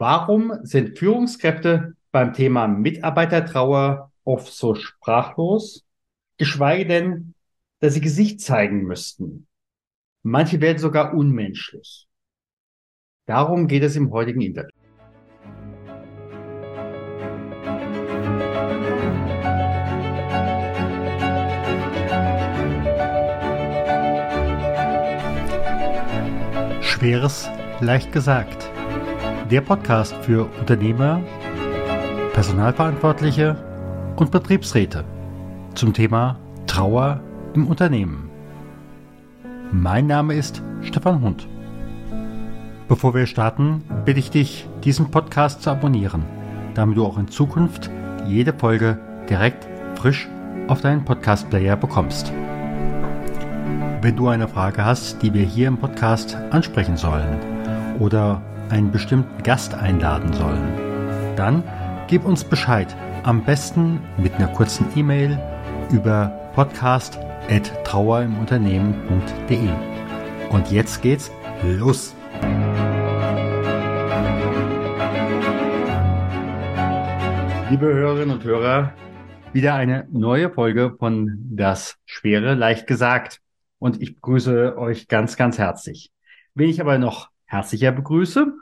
Warum sind Führungskräfte beim Thema Mitarbeitertrauer oft so sprachlos, geschweige denn, dass sie Gesicht zeigen müssten? Manche werden sogar unmenschlich. Darum geht es im heutigen Interview. Schweres, leicht gesagt. Der Podcast für Unternehmer, Personalverantwortliche und Betriebsräte zum Thema Trauer im Unternehmen. Mein Name ist Stefan Hund. Bevor wir starten, bitte ich dich, diesen Podcast zu abonnieren, damit du auch in Zukunft jede Folge direkt frisch auf deinen Podcast-Player bekommst. Wenn du eine Frage hast, die wir hier im Podcast ansprechen sollen oder einen bestimmten Gast einladen sollen, dann gib uns Bescheid. Am besten mit einer kurzen E-Mail über podcast.trauerimunternehmen.de. Und jetzt geht's los! Liebe Hörerinnen und Hörer, wieder eine neue Folge von Das Schwere leicht gesagt und ich begrüße euch ganz, ganz herzlich. Wen ich aber noch herzlicher begrüße,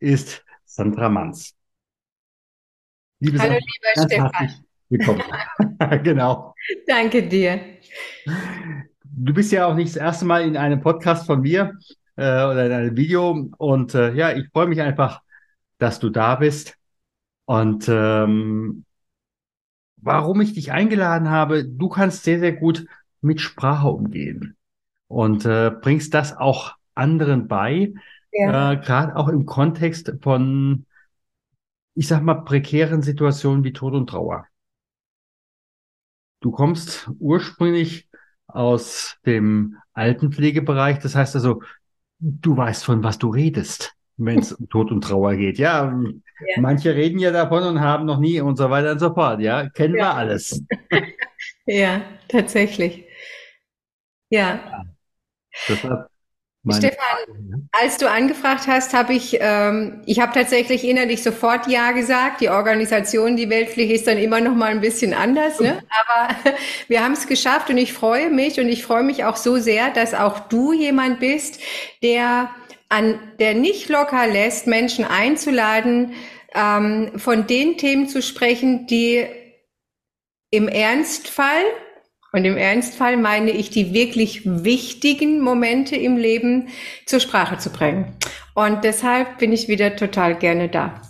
ist Sandra Manz. Liebe Hallo, Sandra, lieber Stefan. Willkommen. genau. Danke dir. Du bist ja auch nicht das erste Mal in einem Podcast von mir äh, oder in einem Video. Und äh, ja, ich freue mich einfach, dass du da bist. Und ähm, warum ich dich eingeladen habe, du kannst sehr, sehr gut mit Sprache umgehen und äh, bringst das auch anderen bei, ja. äh, gerade auch im Kontext von, ich sag mal, prekären Situationen wie Tod und Trauer. Du kommst ursprünglich aus dem Altenpflegebereich, das heißt also, du weißt von was du redest, wenn es um Tod und Trauer geht. Ja, ja, manche reden ja davon und haben noch nie und so weiter und so fort. Ja, kennen ja. wir alles. ja, tatsächlich. Ja. Deshalb Stefan, als du angefragt hast, habe ich, ähm, ich habe tatsächlich innerlich sofort Ja gesagt. Die Organisation, die Weltpflicht ist dann immer noch mal ein bisschen anders, ne? aber wir haben es geschafft und ich freue mich und ich freue mich auch so sehr, dass auch du jemand bist, der an, der nicht locker lässt, Menschen einzuladen, ähm, von den Themen zu sprechen, die im Ernstfall und im Ernstfall meine ich, die wirklich wichtigen Momente im Leben zur Sprache zu bringen. Und deshalb bin ich wieder total gerne da.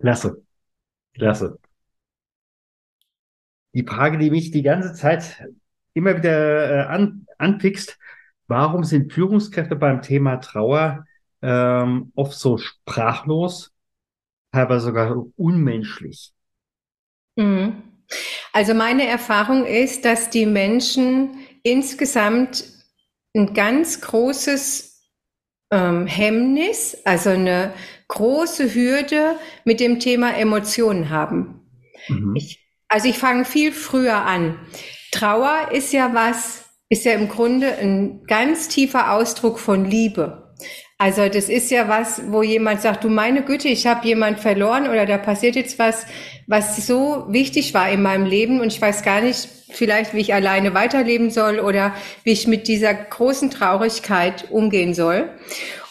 Klasse. Klasse. Die Frage, die mich die ganze Zeit immer wieder äh, an, anpickst, warum sind Führungskräfte beim Thema Trauer ähm, oft so sprachlos, teilweise sogar unmenschlich? Mhm. Also meine Erfahrung ist, dass die Menschen insgesamt ein ganz großes ähm, Hemmnis, also eine große Hürde mit dem Thema Emotionen haben. Mhm. Ich, also ich fange viel früher an. Trauer ist ja was, ist ja im Grunde ein ganz tiefer Ausdruck von Liebe. Also das ist ja was, wo jemand sagt, du meine Güte, ich habe jemand verloren oder da passiert jetzt was, was so wichtig war in meinem Leben und ich weiß gar nicht vielleicht, wie ich alleine weiterleben soll oder wie ich mit dieser großen Traurigkeit umgehen soll.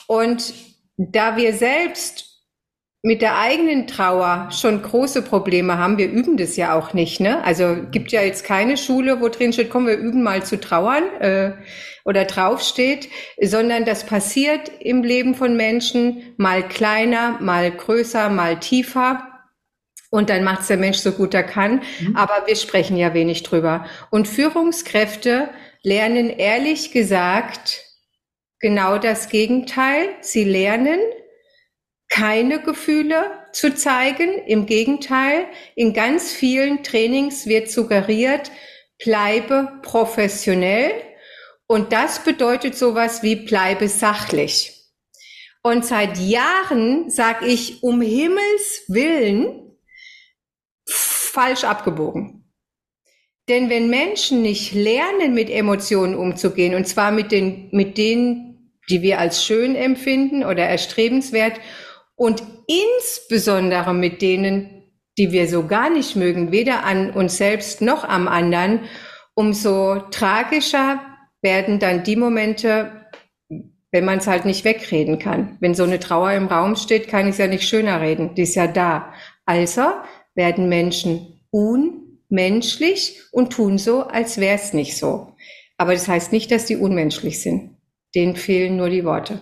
Und da wir selbst mit der eigenen Trauer schon große Probleme haben. Wir üben das ja auch nicht. Ne? Also gibt ja jetzt keine Schule, wo drin steht, komm, wir üben mal zu trauern äh, oder draufsteht, sondern das passiert im Leben von Menschen mal kleiner, mal größer, mal tiefer. Und dann macht's der Mensch so gut er kann. Mhm. Aber wir sprechen ja wenig drüber. Und Führungskräfte lernen ehrlich gesagt genau das Gegenteil. Sie lernen, keine Gefühle zu zeigen. Im Gegenteil, in ganz vielen Trainings wird suggeriert, bleibe professionell. Und das bedeutet sowas wie bleibe sachlich. Und seit Jahren sage ich, um Himmels willen, falsch abgebogen. Denn wenn Menschen nicht lernen, mit Emotionen umzugehen, und zwar mit den, mit denen, die wir als schön empfinden oder erstrebenswert, und insbesondere mit denen, die wir so gar nicht mögen, weder an uns selbst noch am anderen, umso tragischer werden dann die Momente, wenn man es halt nicht wegreden kann. Wenn so eine Trauer im Raum steht, kann ich es ja nicht schöner reden. Die ist ja da. Also werden Menschen unmenschlich und tun so, als wäre es nicht so. Aber das heißt nicht, dass die unmenschlich sind. Denen fehlen nur die Worte.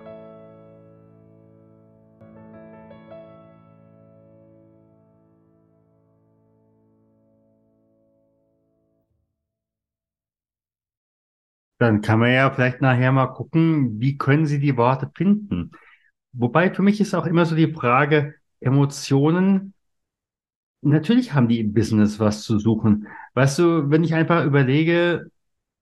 Dann kann man ja vielleicht nachher mal gucken, wie können Sie die Worte finden. Wobei für mich ist auch immer so die Frage, Emotionen, natürlich haben die im Business was zu suchen. Weißt du, wenn ich einfach überlege,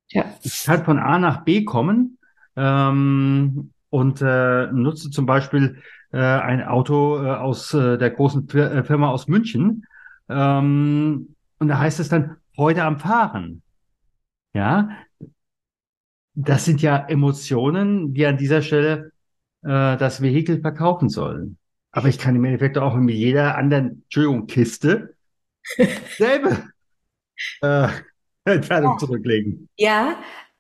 ja. ich kann von A nach B kommen ähm, und äh, nutze zum Beispiel äh, ein Auto äh, aus äh, der großen äh, Firma aus München ähm, und da heißt es dann Freude am Fahren. Ja, das sind ja Emotionen, die an dieser Stelle äh, das Vehikel verkaufen sollen. Aber ich kann im Endeffekt auch mit jeder anderen, Entschuldigung, Kiste selbe äh, Entfernung ja. zurücklegen. Ja,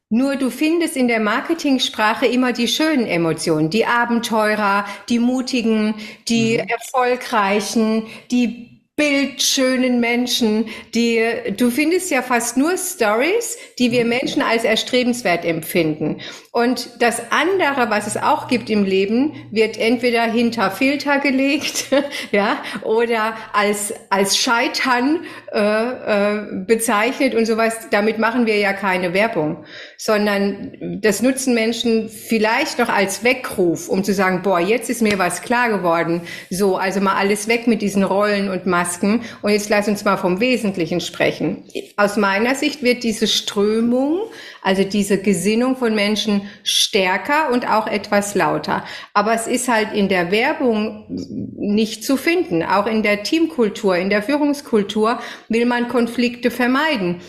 nur du findest in der Marketingsprache immer die schönen Emotionen, die Abenteurer, die mutigen, die mhm. erfolgreichen, die bildschönen Menschen, die du findest ja fast nur Stories, die wir Menschen als erstrebenswert empfinden. Und das andere, was es auch gibt im Leben, wird entweder hinter Filter gelegt, ja, oder als als Scheitern äh, äh, bezeichnet und sowas. Damit machen wir ja keine Werbung, sondern das nutzen Menschen vielleicht noch als Weckruf, um zu sagen, boah, jetzt ist mir was klar geworden. So, also mal alles weg mit diesen Rollen und Masken und jetzt lass uns mal vom Wesentlichen sprechen. Aus meiner Sicht wird diese Strömung also diese Gesinnung von Menschen stärker und auch etwas lauter. Aber es ist halt in der Werbung nicht zu finden. Auch in der Teamkultur, in der Führungskultur will man Konflikte vermeiden.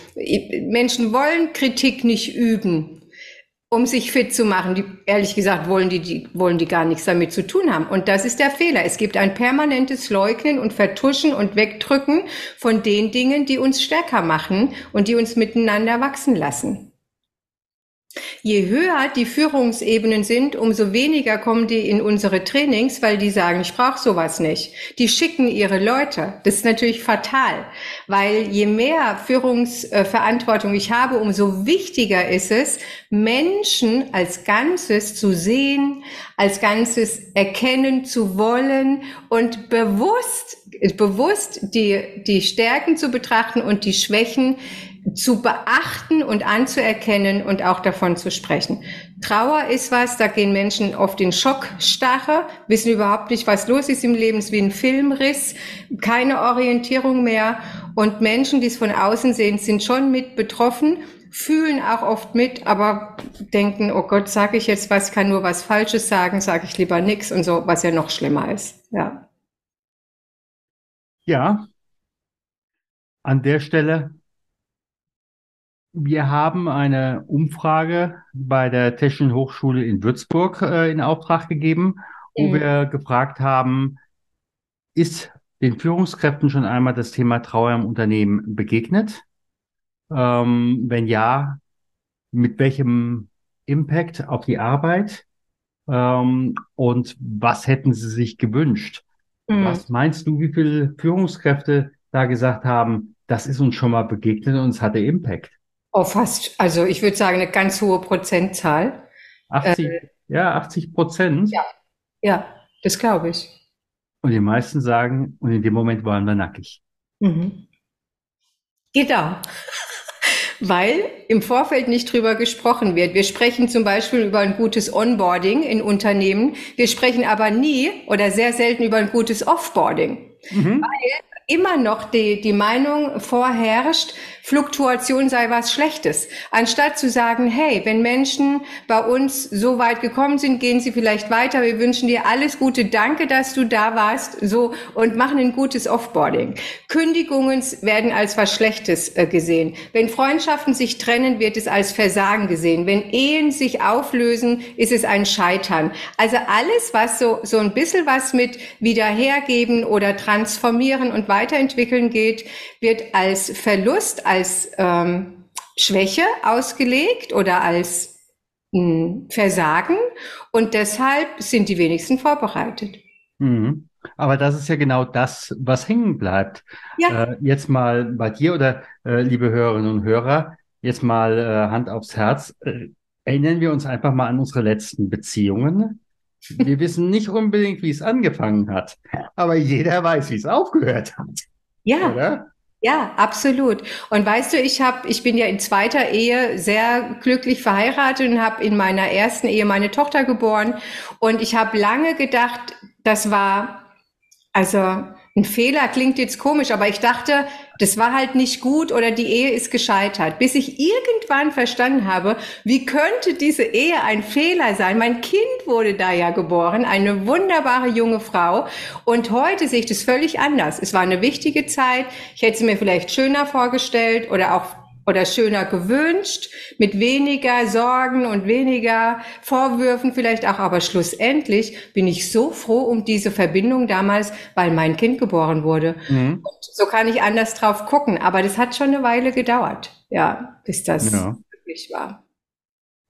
Menschen wollen Kritik nicht üben um sich fit zu machen. Die, ehrlich gesagt wollen die, die, wollen die gar nichts damit zu tun haben. Und das ist der Fehler. Es gibt ein permanentes Leugnen und Vertuschen und Wegdrücken von den Dingen, die uns stärker machen und die uns miteinander wachsen lassen. Je höher die Führungsebenen sind, umso weniger kommen die in unsere Trainings, weil die sagen, ich brauche sowas nicht. Die schicken ihre Leute. Das ist natürlich fatal, weil je mehr Führungsverantwortung ich habe, umso wichtiger ist es, Menschen als Ganzes zu sehen, als Ganzes erkennen zu wollen und bewusst, bewusst die, die Stärken zu betrachten und die Schwächen zu beachten und anzuerkennen und auch davon zu sprechen. Trauer ist was, da gehen Menschen oft in Schockstarre, wissen überhaupt nicht, was los ist im Leben, es ist wie ein Filmriss, keine Orientierung mehr. Und Menschen, die es von außen sehen, sind schon mit betroffen, fühlen auch oft mit, aber denken, oh Gott, sage ich jetzt was, kann nur was Falsches sagen, sage ich lieber nichts und so, was ja noch schlimmer ist. Ja. Ja. An der Stelle, wir haben eine Umfrage bei der Technischen Hochschule in Würzburg äh, in Auftrag gegeben, wo mhm. wir gefragt haben, ist den Führungskräften schon einmal das Thema Trauer im Unternehmen begegnet? Ähm, wenn ja, mit welchem Impact auf die Arbeit? Ähm, und was hätten Sie sich gewünscht? Mhm. Was meinst du, wie viele Führungskräfte da gesagt haben, das ist uns schon mal begegnet und es hatte Impact? Oh, fast, also ich würde sagen, eine ganz hohe Prozentzahl. 80, äh, ja, 80 Prozent. Ja, ja, das glaube ich. Und die meisten sagen, und in dem Moment waren wir nackig. Mhm. Genau. Weil im Vorfeld nicht drüber gesprochen wird. Wir sprechen zum Beispiel über ein gutes Onboarding in Unternehmen. Wir sprechen aber nie oder sehr selten über ein gutes Offboarding. Mhm. Weil immer noch die, die Meinung vorherrscht, Fluktuation sei was Schlechtes. Anstatt zu sagen, hey, wenn Menschen bei uns so weit gekommen sind, gehen sie vielleicht weiter. Wir wünschen dir alles Gute. Danke, dass du da warst. So und machen ein gutes Offboarding. Kündigungen werden als was Schlechtes äh, gesehen. Wenn Freundschaften sich trennen, wird es als Versagen gesehen. Wenn Ehen sich auflösen, ist es ein Scheitern. Also alles, was so, so ein bisschen was mit wiederhergeben oder transformieren und weiterentwickeln geht, wird als Verlust, als ähm, Schwäche ausgelegt oder als mh, hm, Versagen und deshalb sind die wenigsten vorbereitet. Mhm. Aber das ist ja genau das, was hängen bleibt. Ja. Äh, jetzt mal bei dir oder äh, liebe Hörerinnen und Hörer, jetzt mal äh, Hand aufs Herz. Äh, erinnern wir uns einfach mal an unsere letzten Beziehungen. Wir wissen nicht unbedingt, wie es angefangen hat, aber jeder weiß, wie es aufgehört hat. Ja. Oder? Ja, absolut. Und weißt du, ich habe, ich bin ja in zweiter Ehe sehr glücklich verheiratet und habe in meiner ersten Ehe meine Tochter geboren. Und ich habe lange gedacht, das war also ein Fehler klingt jetzt komisch, aber ich dachte, das war halt nicht gut oder die Ehe ist gescheitert, bis ich irgendwann verstanden habe, wie könnte diese Ehe ein Fehler sein? Mein Kind wurde da ja geboren, eine wunderbare junge Frau und heute sehe ich das völlig anders. Es war eine wichtige Zeit, ich hätte sie mir vielleicht schöner vorgestellt oder auch oder schöner gewünscht, mit weniger Sorgen und weniger Vorwürfen vielleicht auch, aber schlussendlich bin ich so froh um diese Verbindung damals, weil mein Kind geboren wurde. Mhm. so kann ich anders drauf gucken, aber das hat schon eine Weile gedauert, ja, bis das ja. wirklich war.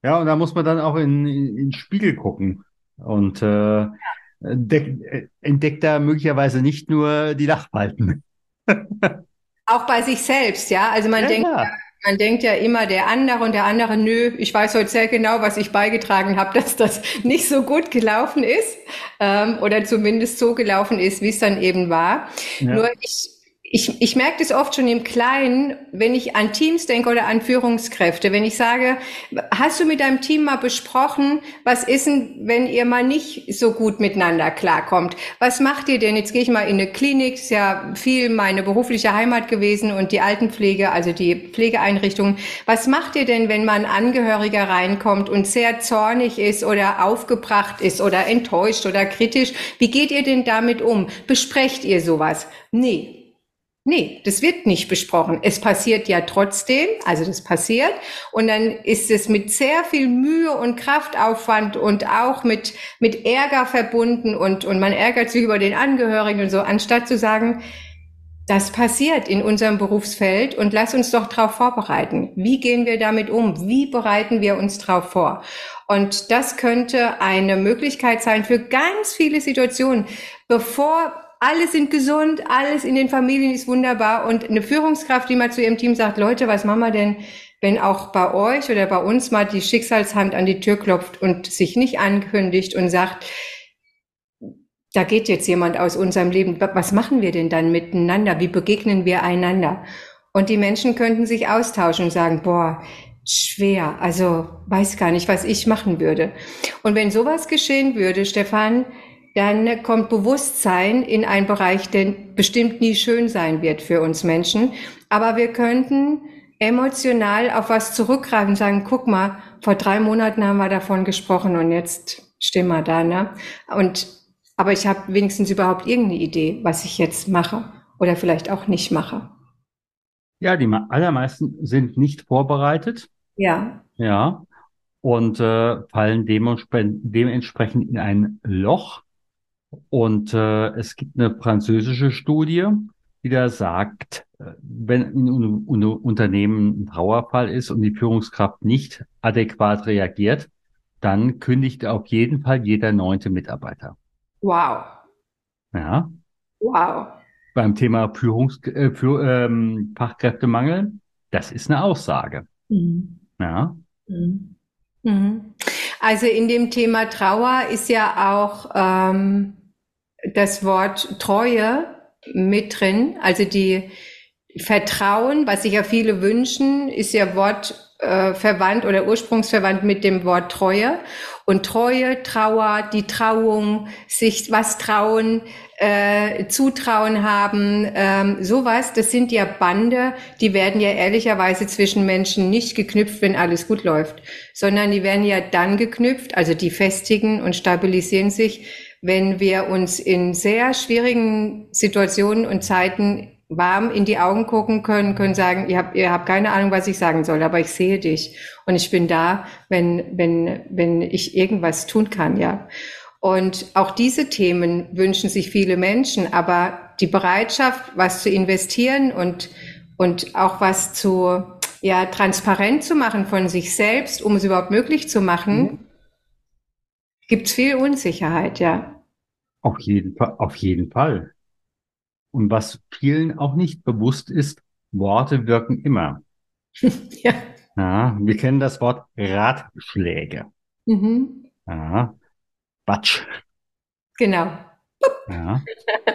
Ja, und da muss man dann auch in, in, in den Spiegel gucken und äh, entdeckt, entdeckt da möglicherweise nicht nur die Lachbalken. Auch bei sich selbst, ja. Also man ja, denkt, ja. man denkt ja immer der andere und der andere, nö, ich weiß heute sehr genau, was ich beigetragen habe, dass das nicht so gut gelaufen ist ähm, oder zumindest so gelaufen ist, wie es dann eben war. Ja. Nur ich ich, ich merke das oft schon im Kleinen, wenn ich an Teams denke oder an Führungskräfte. Wenn ich sage, hast du mit deinem Team mal besprochen, was ist denn, wenn ihr mal nicht so gut miteinander klarkommt? Was macht ihr denn? Jetzt gehe ich mal in eine Klinik, ist ja viel meine berufliche Heimat gewesen und die Altenpflege, also die Pflegeeinrichtungen. Was macht ihr denn, wenn mal ein Angehöriger reinkommt und sehr zornig ist oder aufgebracht ist oder enttäuscht oder kritisch? Wie geht ihr denn damit um? Besprecht ihr sowas? Nee, Nee, das wird nicht besprochen. Es passiert ja trotzdem, also das passiert. Und dann ist es mit sehr viel Mühe und Kraftaufwand und auch mit, mit Ärger verbunden und, und man ärgert sich über den Angehörigen und so, anstatt zu sagen, das passiert in unserem Berufsfeld und lass uns doch darauf vorbereiten. Wie gehen wir damit um? Wie bereiten wir uns darauf vor? Und das könnte eine Möglichkeit sein für ganz viele Situationen, bevor alle sind gesund, alles in den Familien ist wunderbar und eine Führungskraft, die mal zu ihrem Team sagt, Leute, was machen wir denn, wenn auch bei euch oder bei uns mal die Schicksalshand an die Tür klopft und sich nicht ankündigt und sagt, da geht jetzt jemand aus unserem Leben, was machen wir denn dann miteinander? Wie begegnen wir einander? Und die Menschen könnten sich austauschen und sagen, boah, schwer, also weiß gar nicht, was ich machen würde. Und wenn sowas geschehen würde, Stefan, dann kommt Bewusstsein in einen Bereich, der bestimmt nie schön sein wird für uns Menschen. Aber wir könnten emotional auf was zurückgreifen und sagen, guck mal, vor drei Monaten haben wir davon gesprochen und jetzt stehen wir da, ne? Und, aber ich habe wenigstens überhaupt irgendeine Idee, was ich jetzt mache oder vielleicht auch nicht mache. Ja, die allermeisten sind nicht vorbereitet. Ja. Ja. Und äh, fallen dementsprechend in ein Loch. Und äh, es gibt eine französische Studie, die da sagt, äh, wenn in einem Unternehmen ein Trauerfall ist und die Führungskraft nicht adäquat reagiert, dann kündigt auf jeden Fall jeder neunte Mitarbeiter. Wow. Ja. Wow. Beim Thema Führungs äh, für, ähm, Fachkräftemangel, das ist eine Aussage. Mhm. Ja. Mhm. Mhm. Also in dem Thema Trauer ist ja auch ähm, das Wort Treue mit drin. Also die Vertrauen, was sich ja viele wünschen, ist ja Wort äh, verwandt oder ursprungsverwandt mit dem Wort Treue. Und Treue, Trauer, die Trauung, sich was trauen, äh, Zutrauen haben, ähm, sowas, das sind ja Bande, die werden ja ehrlicherweise zwischen Menschen nicht geknüpft, wenn alles gut läuft, sondern die werden ja dann geknüpft, also die festigen und stabilisieren sich, wenn wir uns in sehr schwierigen Situationen und Zeiten warm in die Augen gucken können, können sagen, ihr habt, ihr habt keine Ahnung, was ich sagen soll, aber ich sehe dich und ich bin da, wenn, wenn, wenn ich irgendwas tun kann, ja. Und auch diese Themen wünschen sich viele Menschen, aber die Bereitschaft, was zu investieren und, und auch was zu, ja, transparent zu machen von sich selbst, um es überhaupt möglich zu machen, mhm. Gibt es viel Unsicherheit, ja. Auf jeden Fall, auf jeden Fall. Und was vielen auch nicht bewusst ist, Worte wirken immer. ja. ja. Wir kennen das Wort Ratschläge. Mhm. Ja. Batsch. Genau. Ja.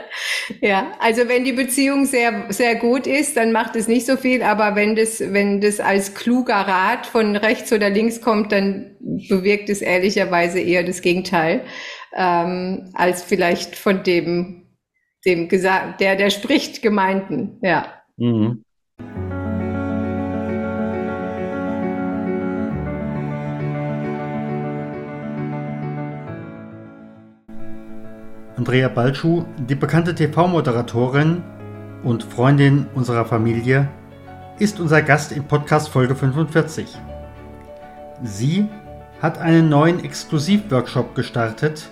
ja, also wenn die Beziehung sehr, sehr gut ist, dann macht es nicht so viel, aber wenn das, wenn das als kluger Rat von rechts oder links kommt, dann bewirkt es ehrlicherweise eher das Gegenteil, ähm, als vielleicht von dem dem gesagt, der, der spricht, Gemeinden, ja. Mhm. Andrea Balschuh, die bekannte TV-Moderatorin und Freundin unserer Familie, ist unser Gast in Podcast Folge 45. Sie hat einen neuen Exklusivworkshop gestartet,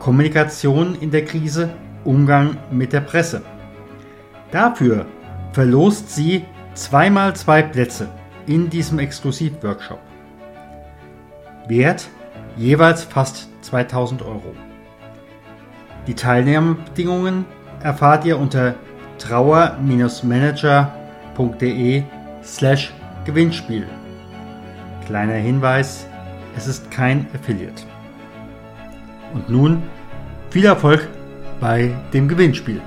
Kommunikation in der Krise Umgang mit der Presse. Dafür verlost sie zweimal zwei Plätze in diesem Exklusivworkshop. Wert jeweils fast 2000 Euro. Die Teilnahmebedingungen erfahrt ihr unter trauer-manager.de slash Gewinnspiel. Kleiner Hinweis, es ist kein Affiliate. Und nun viel Erfolg bei dem Gewinnspiel.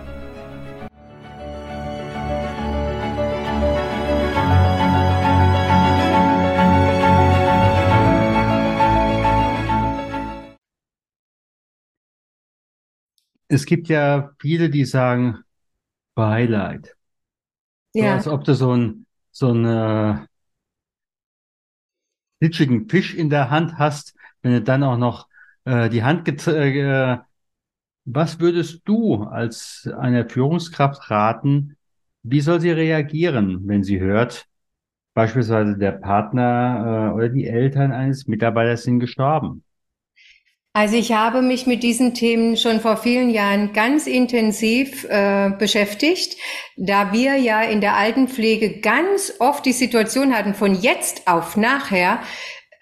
Es gibt ja viele, die sagen Beileid. Ja. So, als ob du so ein so einen glitschigen Fisch in der Hand hast, wenn du dann auch noch äh, die Hand äh, was würdest du als eine Führungskraft raten? Wie soll sie reagieren, wenn sie hört, beispielsweise der Partner äh, oder die Eltern eines Mitarbeiters sind gestorben? Also ich habe mich mit diesen Themen schon vor vielen Jahren ganz intensiv äh, beschäftigt, da wir ja in der Altenpflege ganz oft die Situation hatten, von jetzt auf nachher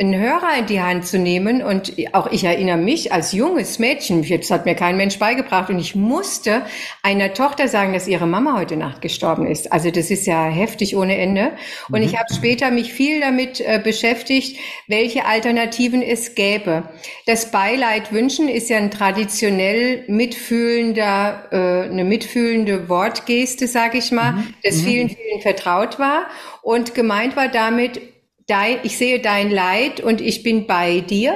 einen Hörer in die Hand zu nehmen. Und auch ich erinnere mich als junges Mädchen, jetzt hat mir kein Mensch beigebracht, und ich musste einer Tochter sagen, dass ihre Mama heute Nacht gestorben ist. Also das ist ja heftig ohne Ende. Und mhm. ich habe später mich viel damit äh, beschäftigt, welche Alternativen es gäbe. Das Beileid wünschen ist ja ein traditionell mitfühlender, äh, eine mitfühlende Wortgeste, sage ich mal, mhm. das mhm. vielen, vielen vertraut war. Und gemeint war damit, dein, ich sehe dein Leid und ich bin bei dir.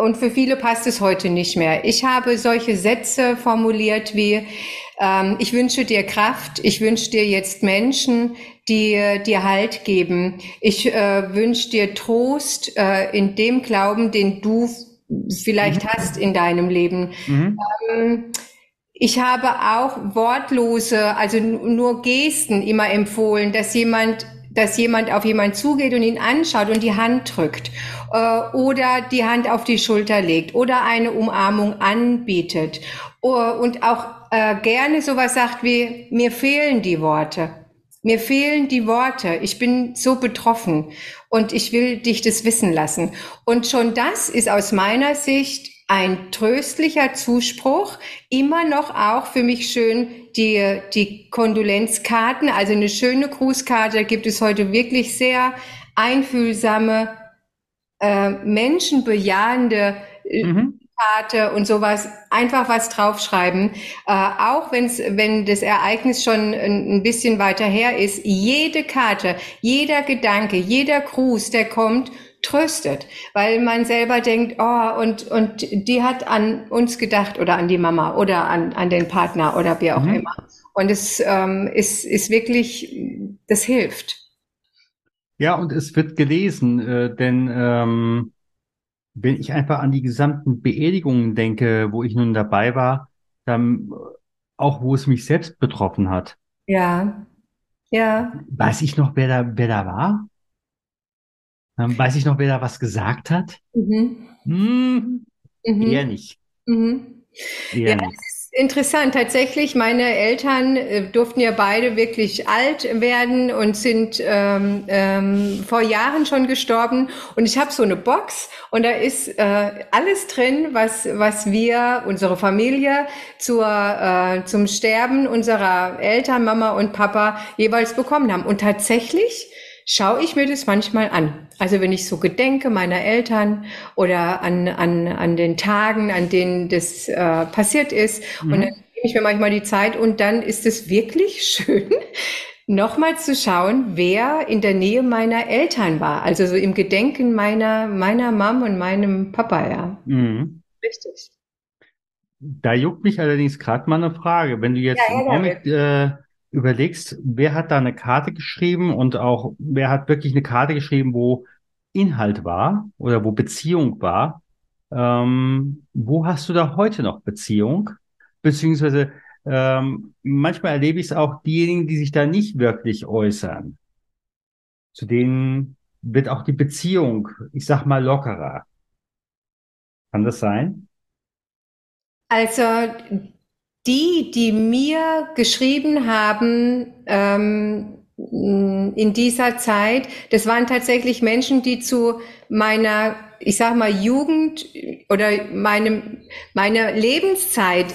Und für viele passt es heute nicht mehr. Ich habe solche Sätze formuliert wie, ähm, ich wünsche dir Kraft, ich wünsche dir jetzt Menschen, die dir Halt geben. Ich äh, wünsche dir Trost äh, in dem Glauben, den du vielleicht mhm. hast in deinem Leben. Mhm. Ähm, ich habe auch wortlose, also nur Gesten immer empfohlen, dass jemand dass jemand auf jemand zugeht und ihn anschaut und die Hand drückt äh, oder die Hand auf die Schulter legt oder eine Umarmung anbietet uh, und auch äh, gerne sowas sagt wie, mir fehlen die Worte. Mir fehlen die Worte. Ich bin so betroffen und ich will dich das wissen lassen. Und schon das ist aus meiner Sicht ein tröstlicher Zuspruch. Immer noch auch für mich schön die, die Kondolenzkarten, also eine schöne Grußkarte. Da gibt es heute wirklich sehr einfühlsame, äh, menschenbejahende äh, mhm. Karte und sowas, einfach was draufschreiben. Äh, auch wenn's, wenn das Ereignis schon ein, ein, bisschen weiter her ist, jede Karte, jeder Gedanke, jeder Gruß, der kommt, tröstet, weil man selber denkt, oh, und, und die hat an uns gedacht oder an die Mama oder an, an den Partner oder wie auch mhm. immer. Und es ähm, ist, ist wirklich, das hilft. Ja, und es wird gelesen, äh, denn ähm, wenn ich einfach an die gesamten Beerdigungen denke, wo ich nun dabei war, dann auch wo es mich selbst betroffen hat. Ja, ja. Weiß ich noch, wer da, wer da war? Ähm, weiß ich noch, wer da was gesagt hat? Mhm. Hm, mhm. Eher nicht. Mhm. Eher ja, nicht. Interessant, tatsächlich, meine Eltern äh, durften ja beide wirklich alt werden und sind ähm, ähm, vor Jahren schon gestorben. Und ich habe so eine Box und da ist äh, alles drin, was, was wir, unsere Familie, zur, äh, zum Sterben unserer Eltern, Mama und Papa jeweils bekommen haben. Und tatsächlich schaue ich mir das manchmal an. Also wenn ich so gedenke meiner Eltern oder an, an, an den Tagen, an denen das äh, passiert ist. Mhm. Und dann nehme ich mir manchmal die Zeit und dann ist es wirklich schön, nochmal zu schauen, wer in der Nähe meiner Eltern war. Also so im Gedenken meiner, meiner Mom und meinem Papa, ja. Mhm. Richtig. Da juckt mich allerdings gerade mal eine Frage. Wenn du jetzt ja, ja, Moment, äh, überlegst, wer hat da eine Karte geschrieben und auch wer hat wirklich eine Karte geschrieben, wo Inhalt war oder wo Beziehung war, ähm, wo hast du da heute noch Beziehung? Beziehungsweise ähm, manchmal erlebe ich es auch diejenigen, die sich da nicht wirklich äußern. Zu denen wird auch die Beziehung, ich sag mal, lockerer. Kann das sein? Also die, die mir geschrieben haben ähm, in dieser Zeit, das waren tatsächlich Menschen, die zu meiner, ich sag mal, Jugend oder meinem, meiner Lebenszeit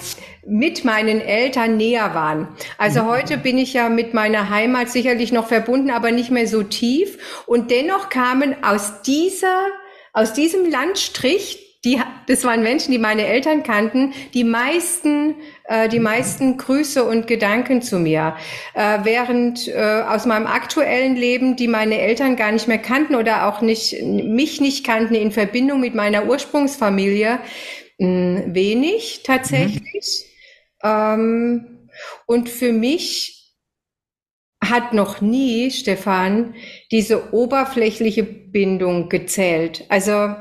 mit meinen Eltern näher waren. Also mhm. heute bin ich ja mit meiner Heimat sicherlich noch verbunden, aber nicht mehr so tief. Und dennoch kamen aus dieser, aus diesem Landstrich die, das waren Menschen, die meine Eltern kannten, die meisten, äh, die meisten Grüße und Gedanken zu mir. Äh, während äh, aus meinem aktuellen Leben, die meine Eltern gar nicht mehr kannten oder auch nicht, mich nicht kannten in Verbindung mit meiner Ursprungsfamilie, mh, hm, wenig tatsächlich. Mhm. Ähm, und für mich hat noch nie, Stefan, diese oberflächliche Bindung gezählt. Also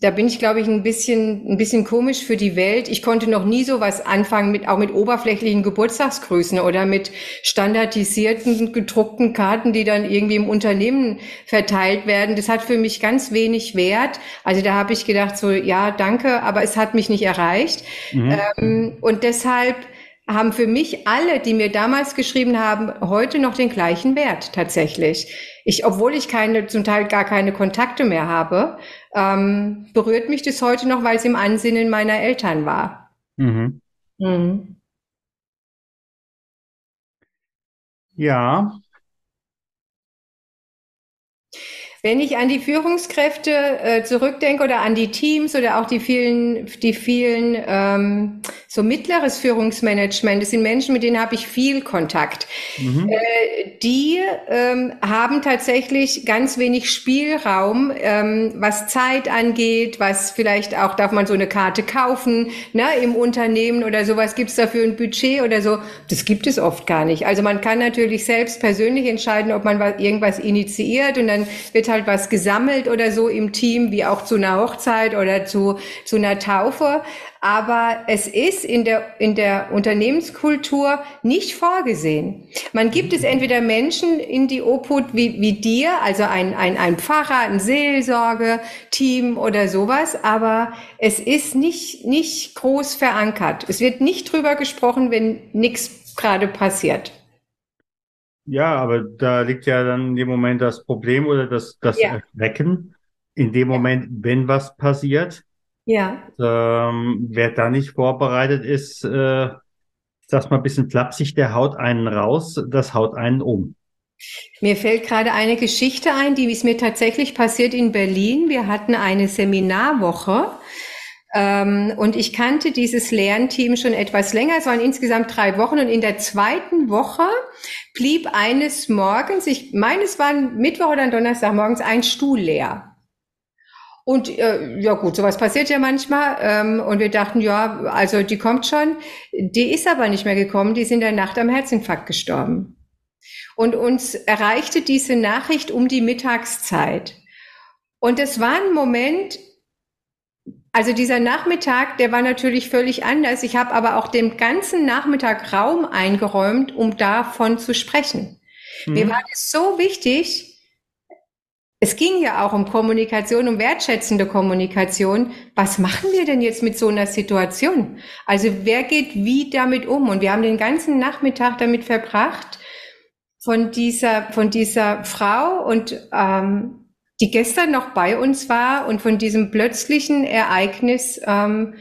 da bin ich, glaube ich, ein bisschen, ein bisschen komisch für die Welt. Ich konnte noch nie so was anfangen mit, auch mit oberflächlichen Geburtstagsgrüßen oder mit standardisierten gedruckten Karten, die dann irgendwie im Unternehmen verteilt werden. Das hat für mich ganz wenig Wert. Also da habe ich gedacht so, ja, danke, aber es hat mich nicht erreicht. Mhm. Ähm, und deshalb haben für mich alle, die mir damals geschrieben haben, heute noch den gleichen Wert tatsächlich. Ich, obwohl ich keine, zum Teil gar keine Kontakte mehr habe, ähm, berührt mich das heute noch, weil es im Ansinnen meiner Eltern war. Mhm. Mhm. Ja. Wenn ich an die Führungskräfte äh, zurückdenke oder an die Teams oder auch die vielen, die vielen ähm, so mittleres Führungsmanagement, das sind Menschen, mit denen habe ich viel Kontakt. Mhm. Äh, die ähm, haben tatsächlich ganz wenig Spielraum, ähm, was Zeit angeht, was vielleicht auch darf man so eine Karte kaufen, ne, im Unternehmen oder sowas gibt es dafür ein Budget oder so. Das gibt es oft gar nicht. Also man kann natürlich selbst persönlich entscheiden, ob man was, irgendwas initiiert und dann wird halt was gesammelt oder so im Team, wie auch zu einer Hochzeit oder zu, zu einer Taufe. Aber es ist in der, in der Unternehmenskultur nicht vorgesehen. Man gibt es entweder Menschen in die Obhut wie, wie dir, also ein, ein, ein Pfarrer, ein Seelsorge-Team oder sowas, aber es ist nicht, nicht groß verankert. Es wird nicht drüber gesprochen, wenn nichts gerade passiert. Ja, aber da liegt ja dann in dem Moment das Problem oder das, das ja. Erschrecken. In dem Moment, wenn was passiert, ja. Ähm, wer da nicht vorbereitet ist, äh, ich sag's mal ein bisschen flapsig, der haut einen raus, das haut einen um. Mir fällt gerade eine Geschichte ein, die ist mir tatsächlich passiert in Berlin. Wir hatten eine Seminarwoche und ich kannte dieses Lernteam schon etwas länger. Es waren insgesamt drei Wochen und in der zweiten Woche blieb eines Morgens, ich meine, es war Mittwoch oder Donnerstag morgens, ein Stuhl leer. Und äh, ja gut, sowas passiert ja manchmal. Ähm, und wir dachten, ja, also die kommt schon. Die ist aber nicht mehr gekommen. Die ist in der Nacht am Herzinfarkt gestorben. Und uns erreichte diese Nachricht um die Mittagszeit. Und es war ein Moment, also dieser Nachmittag, der war natürlich völlig anders. Ich habe aber auch dem ganzen Nachmittag Raum eingeräumt, um davon zu sprechen. Mhm. Mir war es so wichtig, es ging ja auch um Kommunikation, um wertschätzende Kommunikation. Was machen wir denn jetzt mit so einer Situation? Also wer geht wie damit um? Und wir haben den ganzen Nachmittag damit verbracht, von dieser, von dieser Frau und ähm, die gestern noch bei uns war und von diesem plötzlichen Ereignis ähm,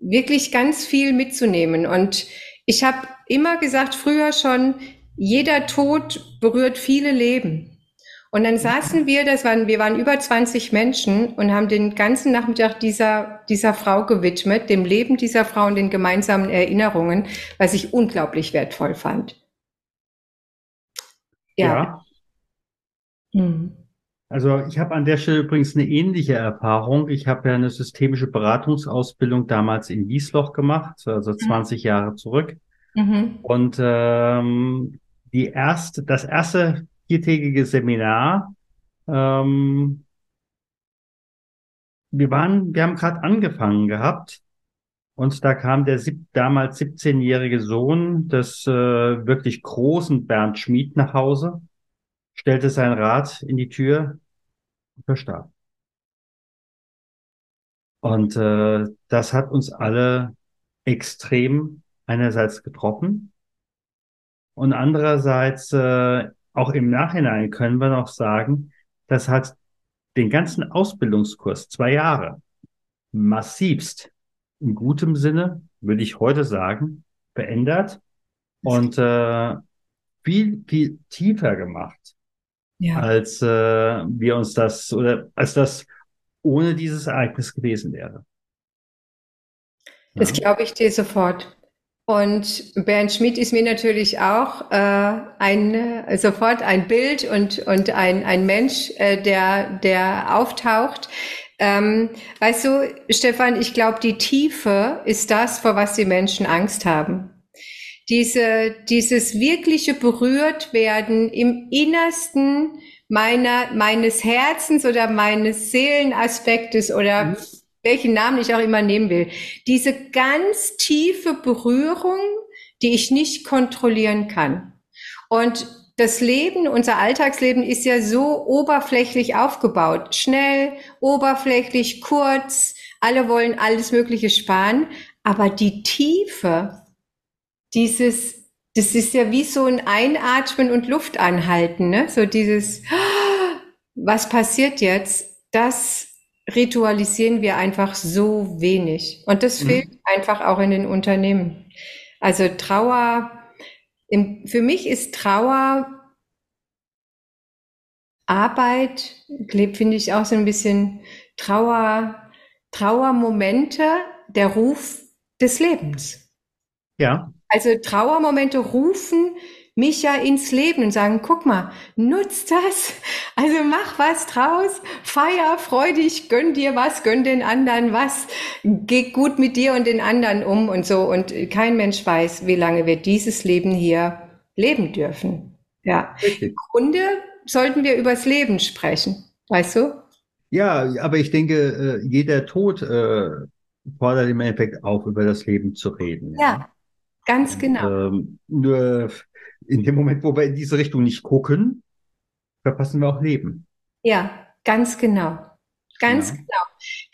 wirklich ganz viel mitzunehmen. Und ich habe immer gesagt, früher schon, jeder Tod berührt viele Leben. Und dann saßen wir, das waren, wir waren über 20 Menschen und haben den ganzen Nachmittag dieser, dieser Frau gewidmet, dem Leben dieser Frau und den gemeinsamen Erinnerungen, was ich unglaublich wertvoll fand. Ja. ja. Hm. Also ich habe an der Stelle übrigens eine ähnliche Erfahrung. Ich habe ja eine systemische Beratungsausbildung damals in Wiesloch gemacht, also 20 mhm. Jahre zurück. Mhm. Und ähm, die erste, das erste viertägige Seminar. Ähm, wir waren, wir haben gerade angefangen gehabt und da kam der sieb, damals 17-jährige Sohn des äh, wirklich großen Bernd Schmid nach Hause, stellte sein Rad in die Tür und verstarb. Und äh, das hat uns alle extrem einerseits getroffen und andererseits äh, auch im Nachhinein können wir noch sagen, das hat den ganzen Ausbildungskurs, zwei Jahre, massivst, in gutem Sinne, würde ich heute sagen, verändert und äh, viel, viel tiefer gemacht, ja. als äh, wir uns das oder als das ohne dieses Ereignis gewesen wäre. Das glaube ich dir sofort. Und Bernd Schmidt ist mir natürlich auch äh, ein, äh, sofort ein Bild und, und ein, ein Mensch, äh, der, der auftaucht. Ähm, weißt du, Stefan, ich glaube, die Tiefe ist das, vor was die Menschen Angst haben. Diese, dieses wirkliche Berührtwerden im Innersten meiner, meines Herzens oder meines Seelenaspektes oder mhm welchen Namen ich auch immer nehmen will, diese ganz tiefe Berührung, die ich nicht kontrollieren kann. Und das Leben, unser Alltagsleben ist ja so oberflächlich aufgebaut. Schnell, oberflächlich, kurz. Alle wollen alles Mögliche sparen. Aber die Tiefe, dieses, das ist ja wie so ein Einatmen und Luft anhalten, ne? So dieses, was passiert jetzt? Das ritualisieren wir einfach so wenig. Und das mhm. fehlt einfach auch in den Unternehmen. Also Trauer, im, für mich ist Trauer Arbeit, finde ich auch so ein bisschen Trauer, Trauermomente, der Ruf des Lebens. Ja. Also Trauermomente rufen mich ja ins Leben und sagen, guck mal, nutz das, also mach was draus, feier, freu dich, gönn dir was, gönn den anderen was, geh gut mit dir und den anderen um und so. Und kein Mensch weiß, wie lange wir dieses Leben hier leben dürfen. Ja. Richtig. Im Grunde sollten wir übers Leben sprechen, weißt du? Ja, aber ich denke, äh, jeder Tod äh, fordert im Endeffekt auf, über das Leben zu reden. Ja, ja ganz genau. ähm, nur in dem Moment, wo wir in diese Richtung nicht gucken, verpassen wir auch Leben. Ja, ganz genau. Ganz ja. genau.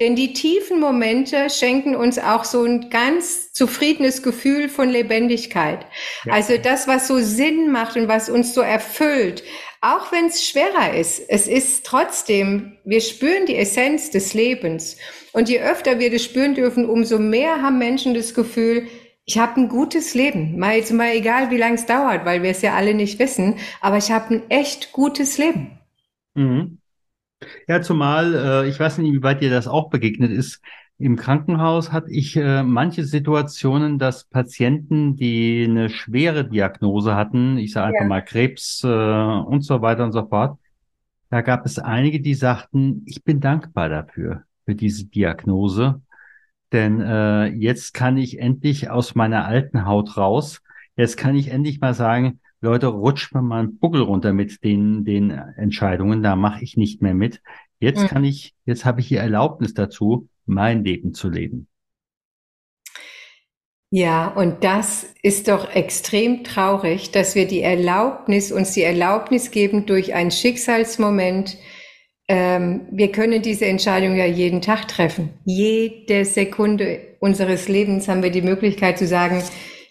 Denn die tiefen Momente schenken uns auch so ein ganz zufriedenes Gefühl von Lebendigkeit. Ja. Also das, was so Sinn macht und was uns so erfüllt, auch wenn es schwerer ist, es ist trotzdem, wir spüren die Essenz des Lebens. Und je öfter wir das spüren dürfen, umso mehr haben Menschen das Gefühl, ich habe ein gutes Leben. Mal jetzt mal egal, wie lange es dauert, weil wir es ja alle nicht wissen, aber ich habe ein echt gutes Leben. Mhm. Ja, zumal, äh, ich weiß nicht, wie weit dir das auch begegnet ist. Im Krankenhaus hatte ich äh, manche Situationen, dass Patienten, die eine schwere Diagnose hatten, ich sage einfach ja. mal Krebs äh, und so weiter und so fort, da gab es einige, die sagten, ich bin dankbar dafür, für diese Diagnose. Denn äh, jetzt kann ich endlich aus meiner alten Haut raus. Jetzt kann ich endlich mal sagen, Leute, rutscht mir mal einen Buckel runter mit den, den Entscheidungen, da mache ich nicht mehr mit. Jetzt mhm. kann ich, jetzt habe ich die Erlaubnis dazu, mein Leben zu leben. Ja, und das ist doch extrem traurig, dass wir die Erlaubnis, uns die Erlaubnis geben durch einen Schicksalsmoment, ähm, wir können diese Entscheidung ja jeden Tag treffen. Jede Sekunde unseres Lebens haben wir die Möglichkeit zu sagen,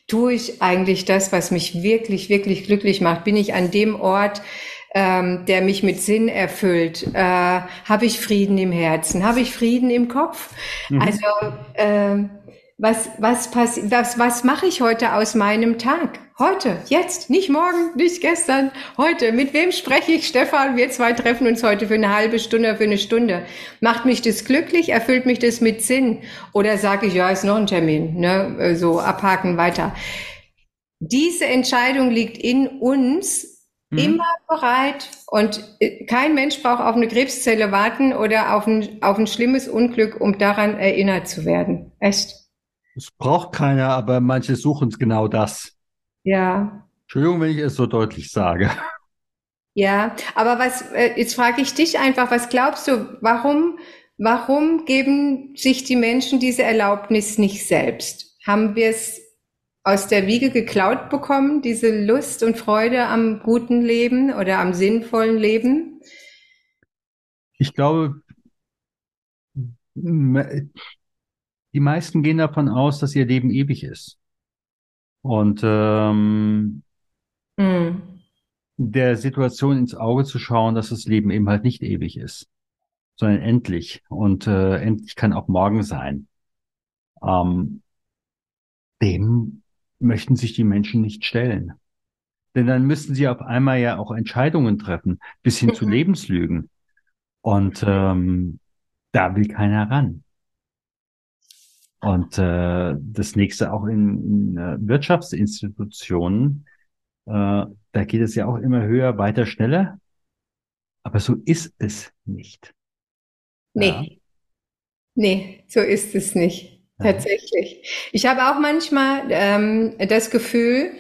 tue ich eigentlich das, was mich wirklich, wirklich glücklich macht? Bin ich an dem Ort, ähm, der mich mit Sinn erfüllt? Äh, Habe ich Frieden im Herzen? Habe ich Frieden im Kopf? Mhm. Also äh, was, was, was, was mache ich heute aus meinem Tag? Heute, jetzt, nicht morgen, nicht gestern, heute. Mit wem spreche ich, Stefan? Wir zwei treffen uns heute für eine halbe Stunde, für eine Stunde. Macht mich das glücklich? Erfüllt mich das mit Sinn? Oder sage ich, ja, ist noch ein Termin, ne? So abhaken, weiter. Diese Entscheidung liegt in uns, mhm. immer bereit und äh, kein Mensch braucht auf eine Krebszelle warten oder auf ein, auf ein schlimmes Unglück, um daran erinnert zu werden. Echt. Es braucht keiner, aber manche suchen es genau das. Ja. Entschuldigung, wenn ich es so deutlich sage. Ja, aber was, äh, jetzt frage ich dich einfach, was glaubst du, warum, warum geben sich die Menschen diese Erlaubnis nicht selbst? Haben wir es aus der Wiege geklaut bekommen, diese Lust und Freude am guten Leben oder am sinnvollen Leben? Ich glaube, die meisten gehen davon aus, dass ihr Leben ewig ist. Und ähm, mhm. der Situation ins Auge zu schauen, dass das Leben eben halt nicht ewig ist, sondern endlich. Und äh, endlich kann auch morgen sein. Ähm, dem möchten sich die Menschen nicht stellen. Denn dann müssten sie auf einmal ja auch Entscheidungen treffen, bis hin zu mhm. Lebenslügen. Und ähm, da will keiner ran. Und äh, das nächste auch in, in äh, Wirtschaftsinstitutionen, äh, da geht es ja auch immer höher, weiter, schneller. Aber so ist es nicht. Nee. Ja. Nee, so ist es nicht. Tatsächlich. Ich habe auch manchmal ähm, das Gefühl,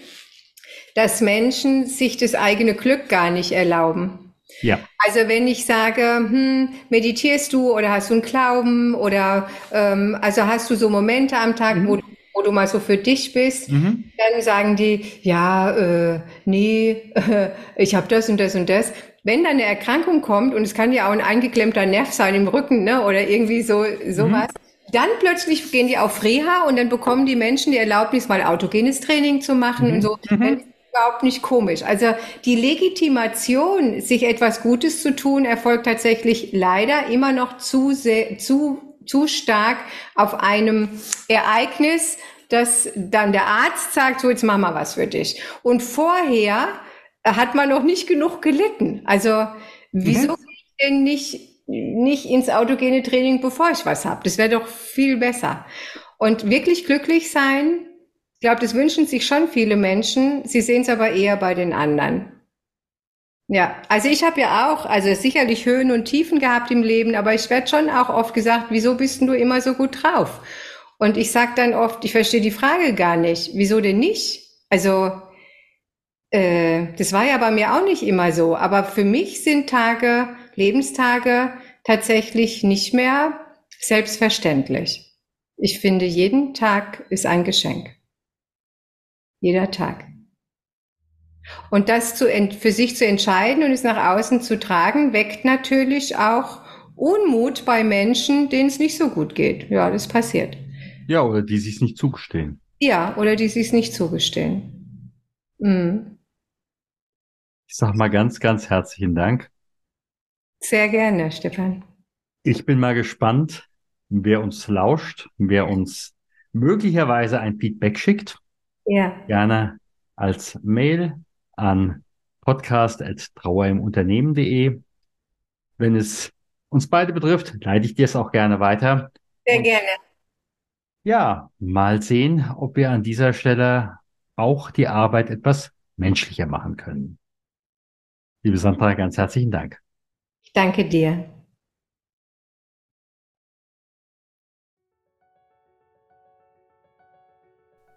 dass Menschen sich das eigene Glück gar nicht erlauben. Ja. Also wenn ich sage, hm, meditierst du oder hast du einen Glauben oder ähm, also hast du so Momente am Tag, mhm. wo, wo du mal so für dich bist, mhm. dann sagen die, ja, äh, nee, äh, ich habe das und das und das. Wenn dann eine Erkrankung kommt und es kann ja auch ein eingeklemmter Nerv sein im Rücken, ne, oder irgendwie so sowas. Mhm. Dann plötzlich gehen die auf Reha und dann bekommen die Menschen die Erlaubnis, mal autogenes Training zu machen mhm. und so. Mhm überhaupt nicht komisch. Also die Legitimation, sich etwas Gutes zu tun, erfolgt tatsächlich leider immer noch zu sehr, zu, zu stark auf einem Ereignis, dass dann der Arzt sagt, so jetzt mach mal was für dich. Und vorher hat man noch nicht genug gelitten. Also Wieso mhm. ich denn nicht, nicht ins autogene Training, bevor ich was habe? Das wäre doch viel besser. Und wirklich glücklich sein, ich glaube, das wünschen sich schon viele Menschen. Sie sehen es aber eher bei den anderen. Ja, also ich habe ja auch, also sicherlich Höhen und Tiefen gehabt im Leben, aber ich werde schon auch oft gesagt, wieso bist du immer so gut drauf? Und ich sage dann oft, ich verstehe die Frage gar nicht. Wieso denn nicht? Also äh, das war ja bei mir auch nicht immer so, aber für mich sind Tage, Lebenstage tatsächlich nicht mehr selbstverständlich. Ich finde, jeden Tag ist ein Geschenk. Jeder Tag. Und das zu, für sich zu entscheiden und es nach außen zu tragen, weckt natürlich auch Unmut bei Menschen, denen es nicht so gut geht. Ja, das passiert. Ja, oder die sich nicht zugestehen. Ja, oder die sich nicht zugestehen. Mhm. Ich sag mal ganz, ganz herzlichen Dank. Sehr gerne, Stefan. Ich bin mal gespannt, wer uns lauscht, wer uns möglicherweise ein Feedback schickt. Ja. Gerne als Mail an podcast.trauerimunternehmen.de. Wenn es uns beide betrifft, leite ich dir es auch gerne weiter. Sehr Und gerne. Ja, mal sehen, ob wir an dieser Stelle auch die Arbeit etwas menschlicher machen können. Liebe Sandra, ganz herzlichen Dank. Ich danke dir.